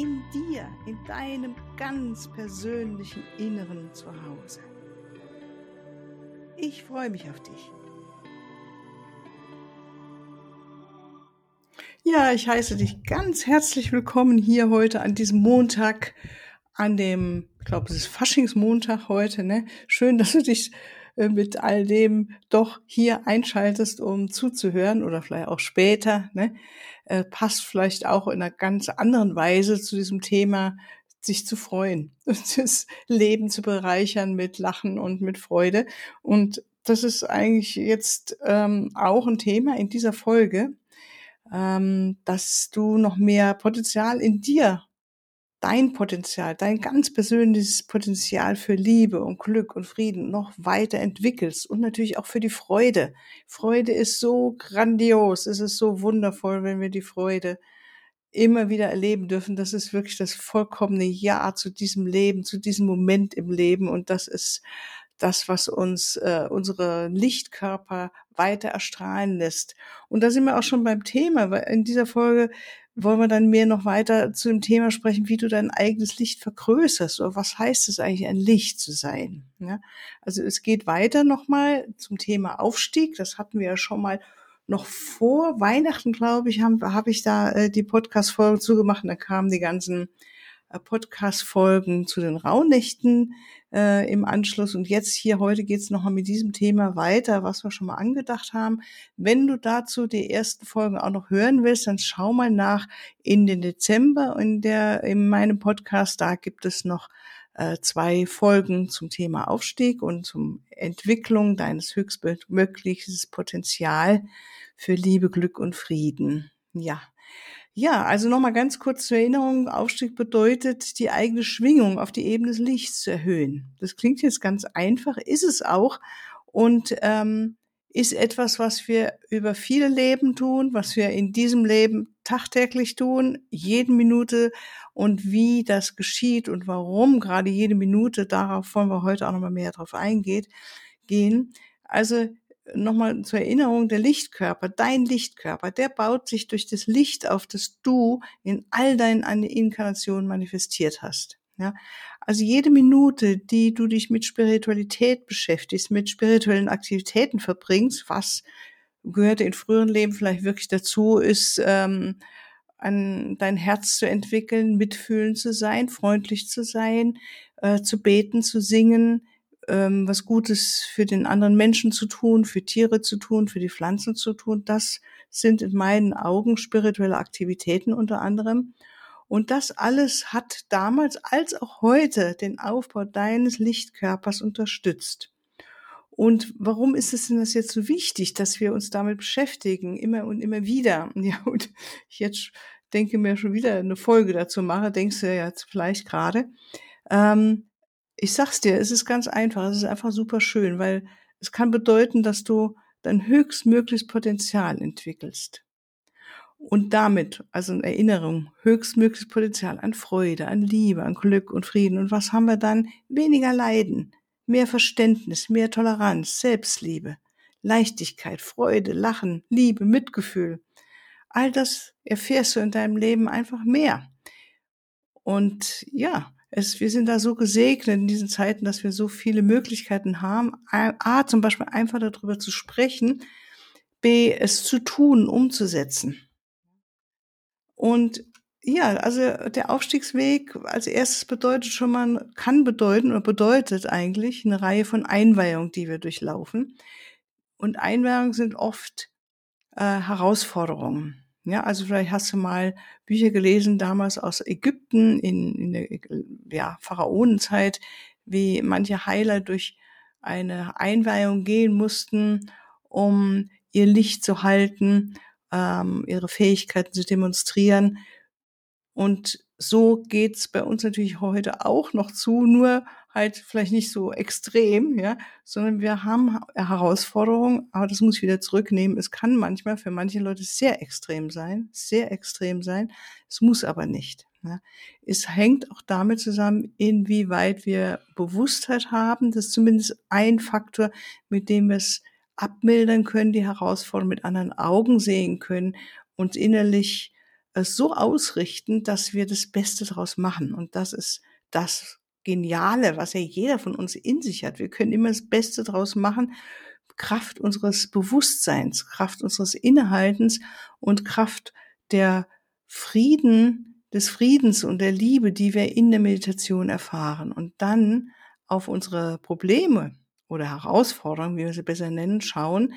in dir, in deinem ganz persönlichen Inneren zu Hause. Ich freue mich auf dich. Ja, ich heiße dich ganz herzlich willkommen hier heute an diesem Montag, an dem, ich glaube, es ist Faschingsmontag heute, ne? Schön, dass du dich mit all dem doch hier einschaltest, um zuzuhören oder vielleicht auch später, ne? Äh, passt vielleicht auch in einer ganz anderen Weise zu diesem Thema, sich zu freuen und das Leben zu bereichern mit Lachen und mit Freude. Und das ist eigentlich jetzt ähm, auch ein Thema in dieser Folge, ähm, dass du noch mehr Potenzial in dir dein Potenzial, dein ganz persönliches Potenzial für Liebe und Glück und Frieden noch weiter entwickelst und natürlich auch für die Freude. Freude ist so grandios, es ist so wundervoll, wenn wir die Freude immer wieder erleben dürfen. Das ist wirklich das vollkommene Ja zu diesem Leben, zu diesem Moment im Leben und das ist das, was uns äh, unsere Lichtkörper weiter erstrahlen lässt. Und da sind wir auch schon beim Thema, weil in dieser Folge wollen wir dann mehr noch weiter zu dem Thema sprechen, wie du dein eigenes Licht vergrößerst oder was heißt es eigentlich, ein Licht zu sein. Ja? Also es geht weiter nochmal zum Thema Aufstieg. Das hatten wir ja schon mal noch vor Weihnachten, glaube ich, habe hab ich da äh, die Podcast-Folge zugemacht da kamen die ganzen äh, Podcast-Folgen zu den Rauhnächten äh, im Anschluss. Und jetzt hier heute geht es nochmal mit diesem Thema weiter, was wir schon mal angedacht haben. Wenn du dazu die ersten Folgen auch noch hören willst, dann schau mal nach in den Dezember in der in meinem Podcast. Da gibt es noch äh, zwei Folgen zum Thema Aufstieg und zum Entwicklung deines höchstmöglichen Potenzial für Liebe, Glück und Frieden. Ja, ja, also nochmal ganz kurz zur Erinnerung. Aufstieg bedeutet, die eigene Schwingung auf die Ebene des Lichts zu erhöhen. Das klingt jetzt ganz einfach, ist es auch. Und ähm, ist etwas, was wir über viele Leben tun, was wir in diesem Leben tagtäglich tun, jede Minute und wie das geschieht und warum gerade jede Minute, darauf wollen wir heute auch nochmal mehr drauf eingehen, gehen. Also nochmal zur Erinnerung, der Lichtkörper, dein Lichtkörper, der baut sich durch das Licht auf, das du in all deinen Inkarnationen manifestiert hast. Ja, also jede Minute, die du dich mit Spiritualität beschäftigst, mit spirituellen Aktivitäten verbringst, was gehörte in früheren Leben vielleicht wirklich dazu, ist ähm, an dein Herz zu entwickeln, mitfühlend zu sein, freundlich zu sein, äh, zu beten, zu singen, ähm, was Gutes für den anderen Menschen zu tun, für Tiere zu tun, für die Pflanzen zu tun. Das sind in meinen Augen spirituelle Aktivitäten unter anderem. Und das alles hat damals als auch heute den Aufbau deines Lichtkörpers unterstützt. Und warum ist es denn das jetzt so wichtig, dass wir uns damit beschäftigen, immer und immer wieder? Ja, und ich jetzt denke mir schon wieder eine Folge dazu mache, denkst du ja jetzt vielleicht gerade. Ähm, ich sag's dir, es ist ganz einfach, es ist einfach super schön, weil es kann bedeuten, dass du dein höchstmögliches Potenzial entwickelst. Und damit, also in Erinnerung, höchstmögliches Potenzial an Freude, an Liebe, an Glück und Frieden. Und was haben wir dann? Weniger Leiden, mehr Verständnis, mehr Toleranz, Selbstliebe, Leichtigkeit, Freude, Lachen, Liebe, Mitgefühl. All das erfährst du in deinem Leben einfach mehr. Und ja, es, wir sind da so gesegnet in diesen Zeiten, dass wir so viele Möglichkeiten haben. A, zum Beispiel einfach darüber zu sprechen. B, es zu tun, umzusetzen. Und ja, also der Aufstiegsweg als erstes bedeutet schon mal, kann bedeuten oder bedeutet eigentlich eine Reihe von Einweihungen, die wir durchlaufen. Und Einweihungen sind oft äh, Herausforderungen. Ja, also vielleicht hast du mal Bücher gelesen damals aus Ägypten in, in der ja, Pharaonenzeit, wie manche Heiler durch eine Einweihung gehen mussten, um ihr Licht zu halten, ähm, ihre Fähigkeiten zu demonstrieren. Und so geht's bei uns natürlich heute auch noch zu, nur halt vielleicht nicht so extrem, ja, sondern wir haben Herausforderungen, aber das muss ich wieder zurücknehmen. Es kann manchmal für manche Leute sehr extrem sein, sehr extrem sein. Es muss aber nicht. Ja. Es hängt auch damit zusammen, inwieweit wir Bewusstheit haben. Das ist zumindest ein Faktor, mit dem wir es abmildern können, die Herausforderung mit anderen Augen sehen können und innerlich es so ausrichten, dass wir das Beste daraus machen. Und das ist das Geniale, was ja jeder von uns in sich hat. Wir können immer das Beste daraus machen. Kraft unseres Bewusstseins, Kraft unseres Innehaltens und Kraft der Frieden, des Friedens und der Liebe, die wir in der Meditation erfahren. Und dann auf unsere Probleme oder Herausforderungen, wie wir sie besser nennen, schauen,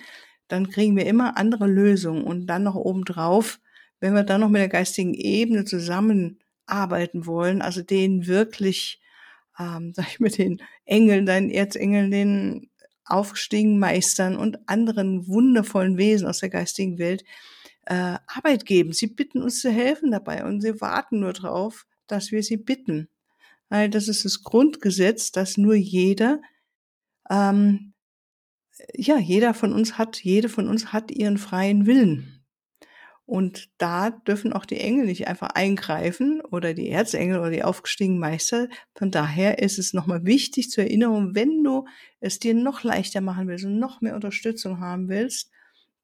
dann kriegen wir immer andere Lösungen und dann noch obendrauf wenn wir dann noch mit der geistigen Ebene zusammenarbeiten wollen, also den wirklich, ähm, sag ich mit den Engeln, deinen Erzengeln, den aufgestiegenen Meistern und anderen wundervollen Wesen aus der geistigen Welt äh, Arbeit geben. Sie bitten uns zu helfen dabei und sie warten nur darauf, dass wir sie bitten. Weil das ist das Grundgesetz, dass nur jeder, ähm, ja, jeder von uns hat, jede von uns hat ihren freien Willen. Und da dürfen auch die Engel nicht einfach eingreifen oder die Erzengel oder die aufgestiegenen Meister. Von daher ist es nochmal wichtig zur Erinnerung, wenn du es dir noch leichter machen willst und noch mehr Unterstützung haben willst,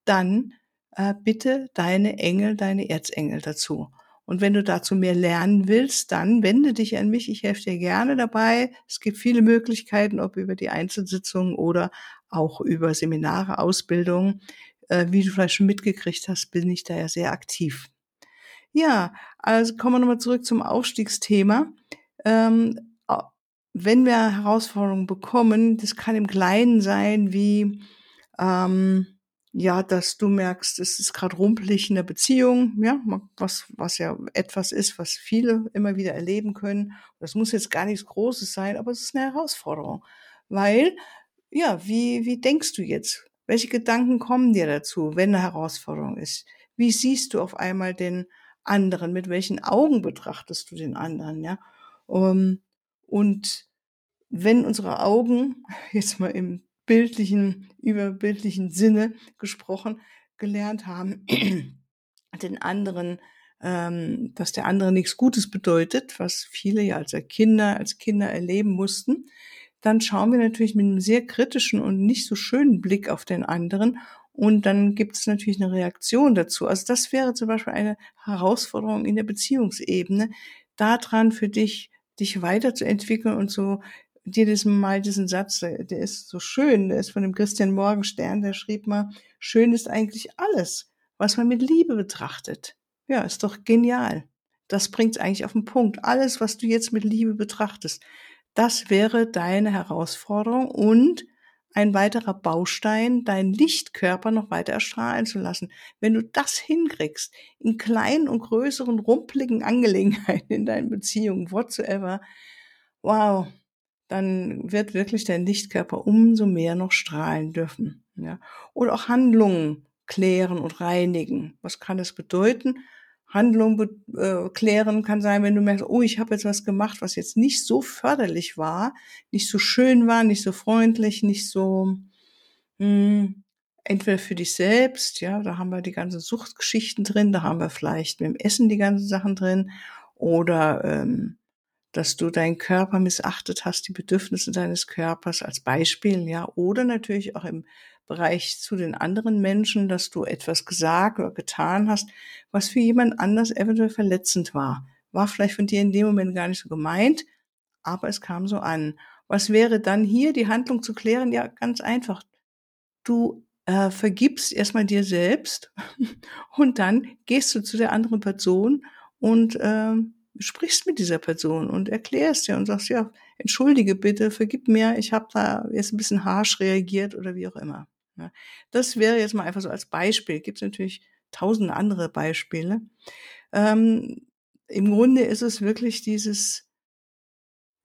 dann äh, bitte deine Engel, deine Erzengel dazu. Und wenn du dazu mehr lernen willst, dann wende dich an mich. Ich helfe dir gerne dabei. Es gibt viele Möglichkeiten, ob über die Einzelsitzungen oder auch über Seminare, Ausbildungen wie du vielleicht schon mitgekriegt hast, bin ich da ja sehr aktiv. Ja, also kommen wir nochmal zurück zum Aufstiegsthema. Ähm, wenn wir Herausforderungen bekommen, das kann im Kleinen sein, wie ähm, ja, dass du merkst, es ist gerade rumpelig in der Beziehung, ja, was, was ja etwas ist, was viele immer wieder erleben können. Das muss jetzt gar nichts Großes sein, aber es ist eine Herausforderung. Weil, ja, wie, wie denkst du jetzt? Welche Gedanken kommen dir dazu, wenn eine Herausforderung ist? Wie siehst du auf einmal den anderen? Mit welchen Augen betrachtest du den anderen? Ja? Um, und wenn unsere Augen, jetzt mal im bildlichen, überbildlichen Sinne gesprochen, gelernt haben, den anderen, ähm, dass der andere nichts Gutes bedeutet, was viele ja als Kinder, als Kinder erleben mussten, dann schauen wir natürlich mit einem sehr kritischen und nicht so schönen Blick auf den anderen und dann gibt es natürlich eine Reaktion dazu. Also das wäre zum Beispiel eine Herausforderung in der Beziehungsebene, daran für dich, dich weiterzuentwickeln und so jedes Mal diesen Satz, der ist so schön, der ist von dem Christian Morgenstern, der schrieb mal, schön ist eigentlich alles, was man mit Liebe betrachtet. Ja, ist doch genial. Das bringt eigentlich auf den Punkt. Alles, was du jetzt mit Liebe betrachtest, das wäre deine Herausforderung und ein weiterer Baustein, deinen Lichtkörper noch weiter erstrahlen zu lassen. Wenn du das hinkriegst, in kleinen und größeren, rumpeligen Angelegenheiten in deinen Beziehungen, whatsoever, wow, dann wird wirklich dein Lichtkörper umso mehr noch strahlen dürfen. Ja? Oder auch Handlungen klären und reinigen. Was kann das bedeuten? Handlung äh, klären kann sein, wenn du merkst, oh, ich habe jetzt was gemacht, was jetzt nicht so förderlich war, nicht so schön war, nicht so freundlich, nicht so mh, hm, entweder für dich selbst, ja, da haben wir die ganzen Suchtgeschichten drin, da haben wir vielleicht mit dem Essen die ganzen Sachen drin, oder ähm, dass du deinen Körper missachtet hast, die Bedürfnisse deines Körpers als Beispiel, ja, oder natürlich auch im Bereich zu den anderen Menschen, dass du etwas gesagt oder getan hast, was für jemand anders eventuell verletzend war. War vielleicht von dir in dem Moment gar nicht so gemeint, aber es kam so an. Was wäre dann hier die Handlung zu klären? Ja, ganz einfach. Du äh, vergibst erstmal dir selbst und dann gehst du zu der anderen Person und äh, sprichst mit dieser Person und erklärst dir und sagst, ja, entschuldige bitte, vergib mir, ich habe da jetzt ein bisschen harsch reagiert oder wie auch immer. Ja, das wäre jetzt mal einfach so als Beispiel. Gibt es natürlich tausende andere Beispiele. Ähm, Im Grunde ist es wirklich dieses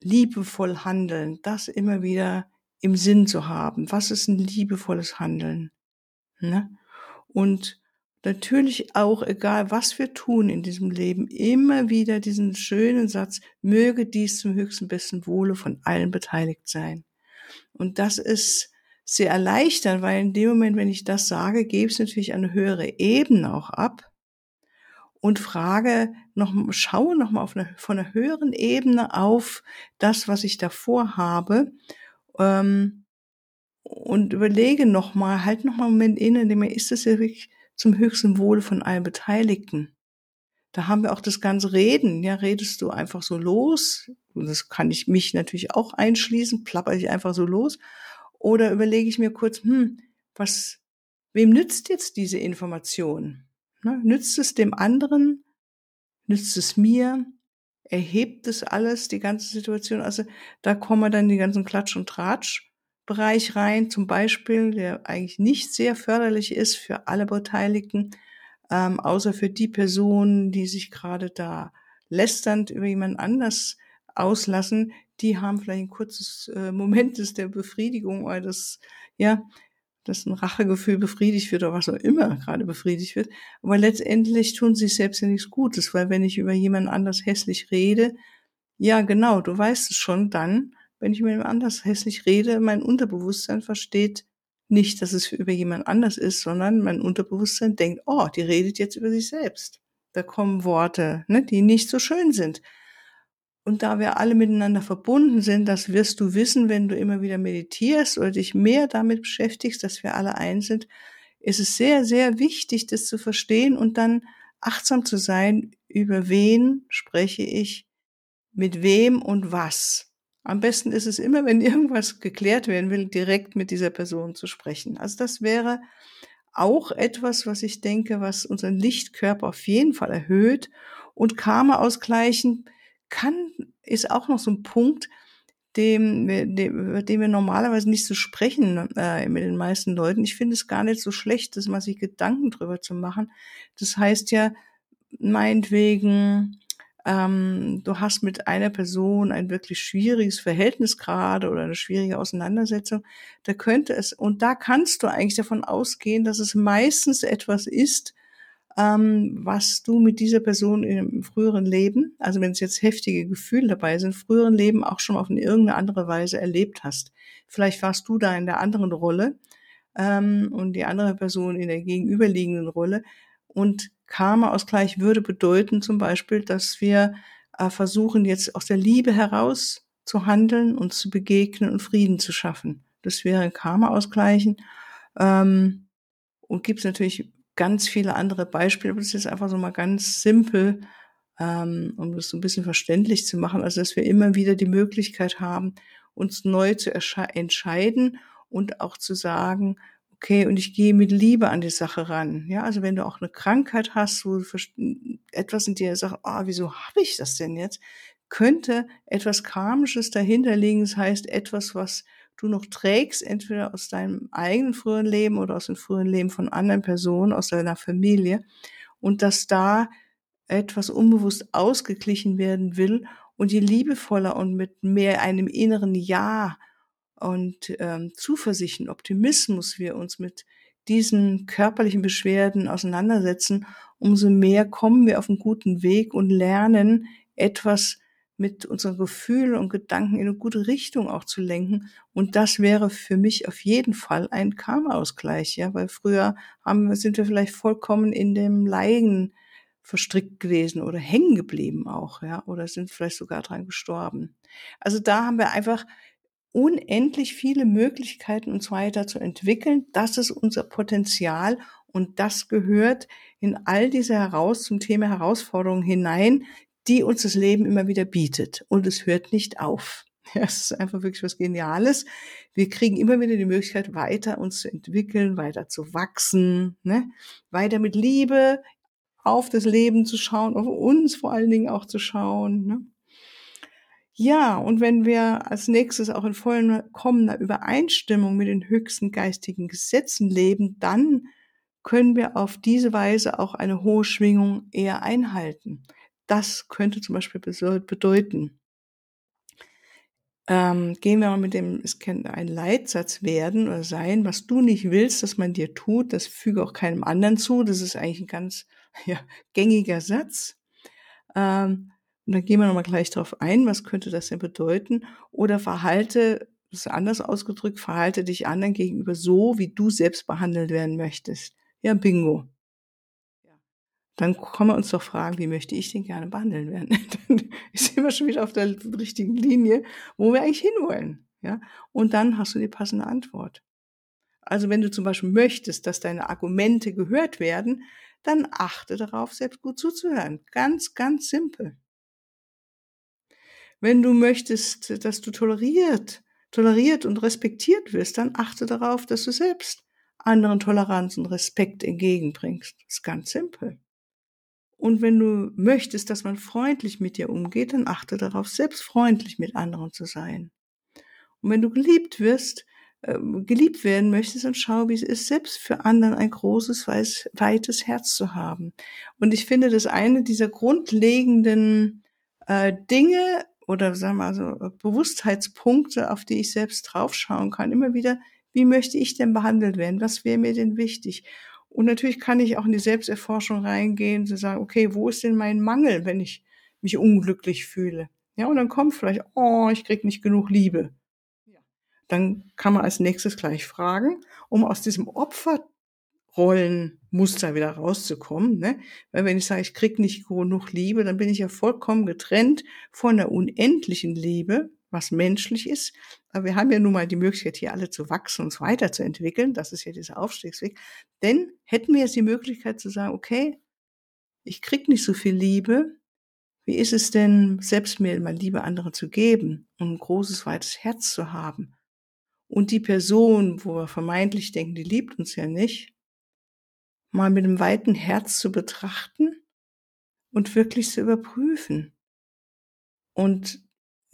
liebevoll Handeln, das immer wieder im Sinn zu haben. Was ist ein liebevolles Handeln? Ne? Und natürlich auch, egal was wir tun in diesem Leben, immer wieder diesen schönen Satz, möge dies zum höchsten besten Wohle von allen beteiligt sein. Und das ist sehr erleichternd, weil in dem Moment, wenn ich das sage, gebe es natürlich eine höhere Ebene auch ab und frage noch, schaue noch mal auf eine, von einer höheren Ebene auf das, was ich davor habe, ähm, und überlege noch mal, halt noch mal einen Moment inne, ist es ja wirklich zum höchsten Wohle von allen Beteiligten. Da haben wir auch das ganze Reden. Ja, redest du einfach so los? Das kann ich mich natürlich auch einschließen, plapper ich einfach so los. Oder überlege ich mir kurz, hm, was, wem nützt jetzt diese Information? Ne? Nützt es dem anderen? Nützt es mir? Erhebt es alles, die ganze Situation? Also da kommen dann die ganzen Klatsch- und Tratsch-Bereich rein, zum Beispiel, der eigentlich nicht sehr förderlich ist für alle Beteiligten, ähm, außer für die Personen, die sich gerade da lästernd über jemand anders auslassen, die haben vielleicht ein kurzes äh, Moment des der Befriedigung oder das, ja, dass ein Rachegefühl befriedigt wird oder was auch immer gerade befriedigt wird. Aber letztendlich tun sie selbst ja nichts Gutes, weil wenn ich über jemanden anders hässlich rede, ja genau, du weißt es schon dann, wenn ich mit jemand anders hässlich rede, mein Unterbewusstsein versteht nicht, dass es über jemand anders ist, sondern mein Unterbewusstsein denkt, oh, die redet jetzt über sich selbst. Da kommen Worte, ne, die nicht so schön sind. Und da wir alle miteinander verbunden sind, das wirst du wissen, wenn du immer wieder meditierst oder dich mehr damit beschäftigst, dass wir alle eins sind, ist es sehr, sehr wichtig, das zu verstehen und dann achtsam zu sein, über wen spreche ich, mit wem und was. Am besten ist es immer, wenn irgendwas geklärt werden will, direkt mit dieser Person zu sprechen. Also das wäre auch etwas, was ich denke, was unseren Lichtkörper auf jeden Fall erhöht und Karma ausgleichen kann, ist auch noch so ein Punkt, dem, dem, über den wir normalerweise nicht so sprechen äh, mit den meisten Leuten. Ich finde es gar nicht so schlecht, dass man sich Gedanken drüber zu machen. Das heißt ja, meinetwegen, ähm, du hast mit einer Person ein wirklich schwieriges Verhältnis gerade oder eine schwierige Auseinandersetzung, da könnte es, und da kannst du eigentlich davon ausgehen, dass es meistens etwas ist, ähm, was du mit dieser Person im früheren Leben, also wenn es jetzt heftige Gefühle dabei sind, früheren Leben auch schon auf eine irgendeine andere Weise erlebt hast. Vielleicht warst du da in der anderen Rolle ähm, und die andere Person in der gegenüberliegenden Rolle. Und Karma-Ausgleich würde bedeuten zum Beispiel, dass wir äh, versuchen, jetzt aus der Liebe heraus zu handeln und zu begegnen und Frieden zu schaffen. Das wäre Karma-Ausgleichen. Ähm, und gibt es natürlich ganz viele andere Beispiele, aber das ist einfach so mal ganz simpel, ähm, um das so ein bisschen verständlich zu machen. Also, dass wir immer wieder die Möglichkeit haben, uns neu zu entscheiden und auch zu sagen, okay, und ich gehe mit Liebe an die Sache ran. Ja, also wenn du auch eine Krankheit hast, wo etwas in dir sagt, ah, oh, wieso habe ich das denn jetzt? Könnte etwas Karmisches dahinter liegen. Das heißt, etwas, was du noch trägst, entweder aus deinem eigenen früheren Leben oder aus dem früheren Leben von anderen Personen, aus deiner Familie, und dass da etwas unbewusst ausgeglichen werden will und je liebevoller und mit mehr einem inneren Ja und ähm, Zuversicht und Optimismus wir uns mit diesen körperlichen Beschwerden auseinandersetzen, umso mehr kommen wir auf einen guten Weg und lernen etwas mit unseren Gefühlen und Gedanken in eine gute Richtung auch zu lenken. Und das wäre für mich auf jeden Fall ein Karma-Ausgleich, ja, weil früher haben, sind wir vielleicht vollkommen in dem Leiden verstrickt gewesen oder hängen geblieben auch, ja, oder sind vielleicht sogar dran gestorben. Also da haben wir einfach unendlich viele Möglichkeiten, uns weiter zu entwickeln. Das ist unser Potenzial und das gehört in all diese heraus zum Thema Herausforderungen hinein, die uns das Leben immer wieder bietet. Und es hört nicht auf. Ja, es ist einfach wirklich was Geniales. Wir kriegen immer wieder die Möglichkeit, weiter uns zu entwickeln, weiter zu wachsen, ne? weiter mit Liebe auf das Leben zu schauen, auf uns vor allen Dingen auch zu schauen. Ne? Ja, und wenn wir als nächstes auch in vollkommener Übereinstimmung mit den höchsten geistigen Gesetzen leben, dann können wir auf diese Weise auch eine hohe Schwingung eher einhalten. Das könnte zum Beispiel bedeuten, ähm, gehen wir mal mit dem, es kann ein Leitsatz werden oder sein, was du nicht willst, dass man dir tut, das füge auch keinem anderen zu. Das ist eigentlich ein ganz ja, gängiger Satz. Ähm, und dann gehen wir nochmal gleich drauf ein, was könnte das denn bedeuten? Oder verhalte, das ist anders ausgedrückt, verhalte dich anderen gegenüber so, wie du selbst behandelt werden möchtest. Ja, bingo. Dann können wir uns doch fragen, wie möchte ich denn gerne behandeln werden? dann sind wir schon wieder auf der richtigen Linie, wo wir eigentlich hinwollen. Ja? Und dann hast du die passende Antwort. Also wenn du zum Beispiel möchtest, dass deine Argumente gehört werden, dann achte darauf, selbst gut zuzuhören. Ganz, ganz simpel. Wenn du möchtest, dass du toleriert, toleriert und respektiert wirst, dann achte darauf, dass du selbst anderen Toleranz und Respekt entgegenbringst. Das ist ganz simpel. Und wenn du möchtest, dass man freundlich mit dir umgeht, dann achte darauf, selbst freundlich mit anderen zu sein. Und wenn du geliebt wirst, äh, geliebt werden möchtest, dann schau, wie es ist, selbst für anderen ein großes, weiß, weites Herz zu haben. Und ich finde, das eine dieser grundlegenden äh, Dinge oder sagen wir mal so Bewusstheitspunkte, auf die ich selbst draufschauen kann, immer wieder, wie möchte ich denn behandelt werden? Was wäre mir denn wichtig? Und natürlich kann ich auch in die Selbsterforschung reingehen, zu sagen, okay, wo ist denn mein Mangel, wenn ich mich unglücklich fühle? Ja, und dann kommt vielleicht, oh, ich krieg nicht genug Liebe. Dann kann man als nächstes gleich fragen, um aus diesem Opfer Rollenmuster wieder rauszukommen. Ne? Weil wenn ich sage, ich krieg nicht genug Liebe, dann bin ich ja vollkommen getrennt von der unendlichen Liebe, was menschlich ist. Aber wir haben ja nun mal die Möglichkeit, hier alle zu wachsen uns weiterzuentwickeln. Das ist ja dieser Aufstiegsweg. Denn hätten wir jetzt die Möglichkeit zu sagen, okay, ich krieg nicht so viel Liebe. Wie ist es denn, selbst mir mal Liebe anderen zu geben und ein großes, weites Herz zu haben? Und die Person, wo wir vermeintlich denken, die liebt uns ja nicht, mal mit einem weiten Herz zu betrachten und wirklich zu überprüfen. Und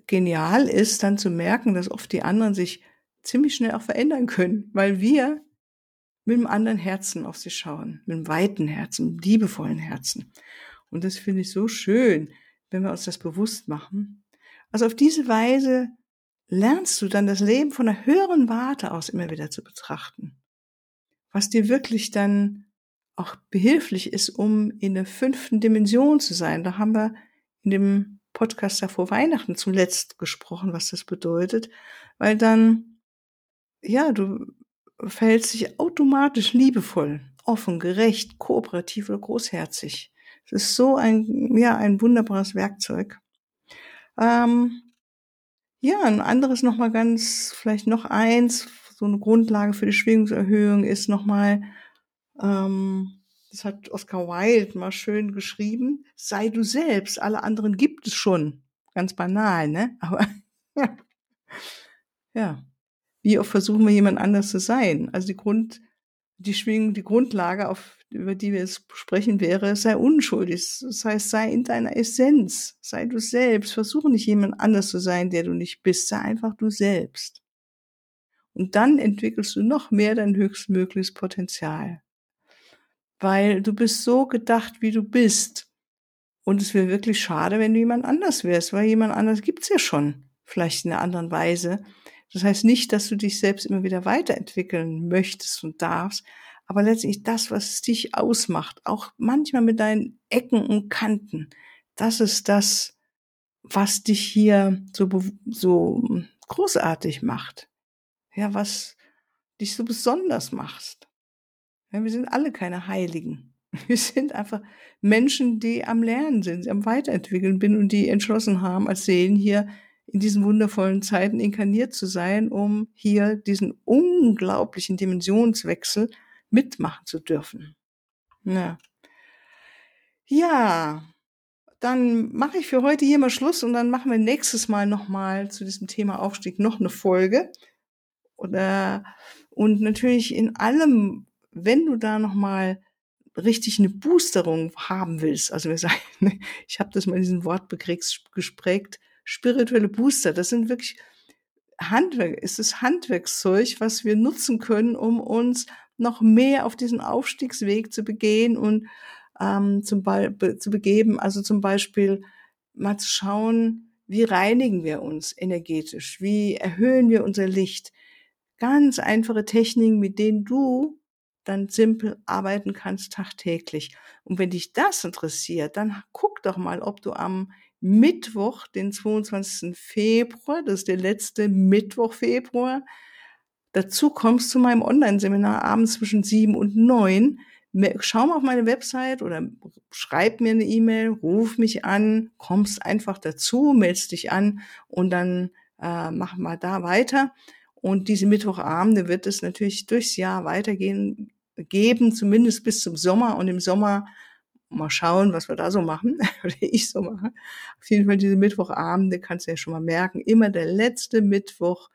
genial ist dann zu merken, dass oft die anderen sich ziemlich schnell auch verändern können, weil wir mit einem anderen Herzen auf sie schauen, mit einem weiten Herzen, einem liebevollen Herzen. Und das finde ich so schön, wenn wir uns das bewusst machen. Also auf diese Weise lernst du dann das Leben von einer höheren Warte aus immer wieder zu betrachten. Was dir wirklich dann auch behilflich ist, um in der fünften Dimension zu sein. Da haben wir in dem Podcast da vor Weihnachten zuletzt gesprochen, was das bedeutet, weil dann, ja, du verhältst dich automatisch liebevoll, offen, gerecht, kooperativ oder großherzig. Das ist so ein, ja, ein wunderbares Werkzeug. Ähm, ja, ein anderes nochmal ganz, vielleicht noch eins, so eine Grundlage für die Schwingungserhöhung ist nochmal ähm, das hat Oscar Wilde mal schön geschrieben, sei du selbst, alle anderen gibt es schon. Ganz banal, ne? Aber ja, wie oft versuchen wir jemand anders zu sein? Also die Grund, die Schwingung, die Grundlage, auf, über die wir jetzt sprechen, wäre, sei unschuldig. Das heißt, sei in deiner Essenz, sei du selbst. Versuche nicht jemand anders zu sein, der du nicht bist. Sei einfach du selbst. Und dann entwickelst du noch mehr dein höchstmögliches Potenzial weil du bist so gedacht, wie du bist. Und es wäre wirklich schade, wenn du jemand anders wärst, weil jemand anders gibt's ja schon, vielleicht in einer anderen Weise. Das heißt nicht, dass du dich selbst immer wieder weiterentwickeln möchtest und darfst, aber letztlich das, was dich ausmacht, auch manchmal mit deinen Ecken und Kanten, das ist das, was dich hier so, so großartig macht. Ja, was dich so besonders macht. Wir sind alle keine Heiligen. Wir sind einfach Menschen, die am Lernen sind, am Weiterentwickeln bin und die entschlossen haben, als Seelen hier in diesen wundervollen Zeiten inkarniert zu sein, um hier diesen unglaublichen Dimensionswechsel mitmachen zu dürfen. Ja, ja dann mache ich für heute hier mal Schluss und dann machen wir nächstes Mal nochmal zu diesem Thema Aufstieg noch eine Folge. Oder, und natürlich in allem, wenn du da nochmal richtig eine Boosterung haben willst, also wir sagen, ne, ich habe das mal in diesem Wortbegriff gesprägt, spirituelle Booster, das sind wirklich Handwerk, ist das Handwerkszeug, was wir nutzen können, um uns noch mehr auf diesen Aufstiegsweg zu begehen und ähm, zum Be zu begeben. Also zum Beispiel mal zu schauen, Wie reinigen wir uns energetisch? Wie erhöhen wir unser Licht? Ganz einfache Techniken, mit denen du dann simpel arbeiten kannst tagtäglich. Und wenn dich das interessiert, dann guck doch mal, ob du am Mittwoch, den 22. Februar, das ist der letzte Mittwoch Februar, dazu kommst zu meinem Online-Seminar abends zwischen sieben und neun. Schau mal auf meine Website oder schreib mir eine E-Mail, ruf mich an, kommst einfach dazu, meldest dich an und dann äh, machen wir da weiter. Und diese Mittwochabende wird es natürlich durchs Jahr weitergehen, geben, zumindest bis zum Sommer. Und im Sommer mal schauen, was wir da so machen, oder ich so mache. Auf jeden Fall diese Mittwochabende kannst du ja schon mal merken. Immer der letzte Mittwoch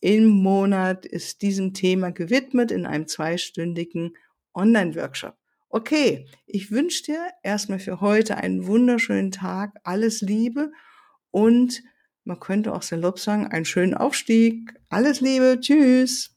im Monat ist diesem Thema gewidmet in einem zweistündigen Online-Workshop. Okay, ich wünsche dir erstmal für heute einen wunderschönen Tag, alles Liebe und man könnte auch salopp sagen, einen schönen Aufstieg. Alles Liebe, tschüss.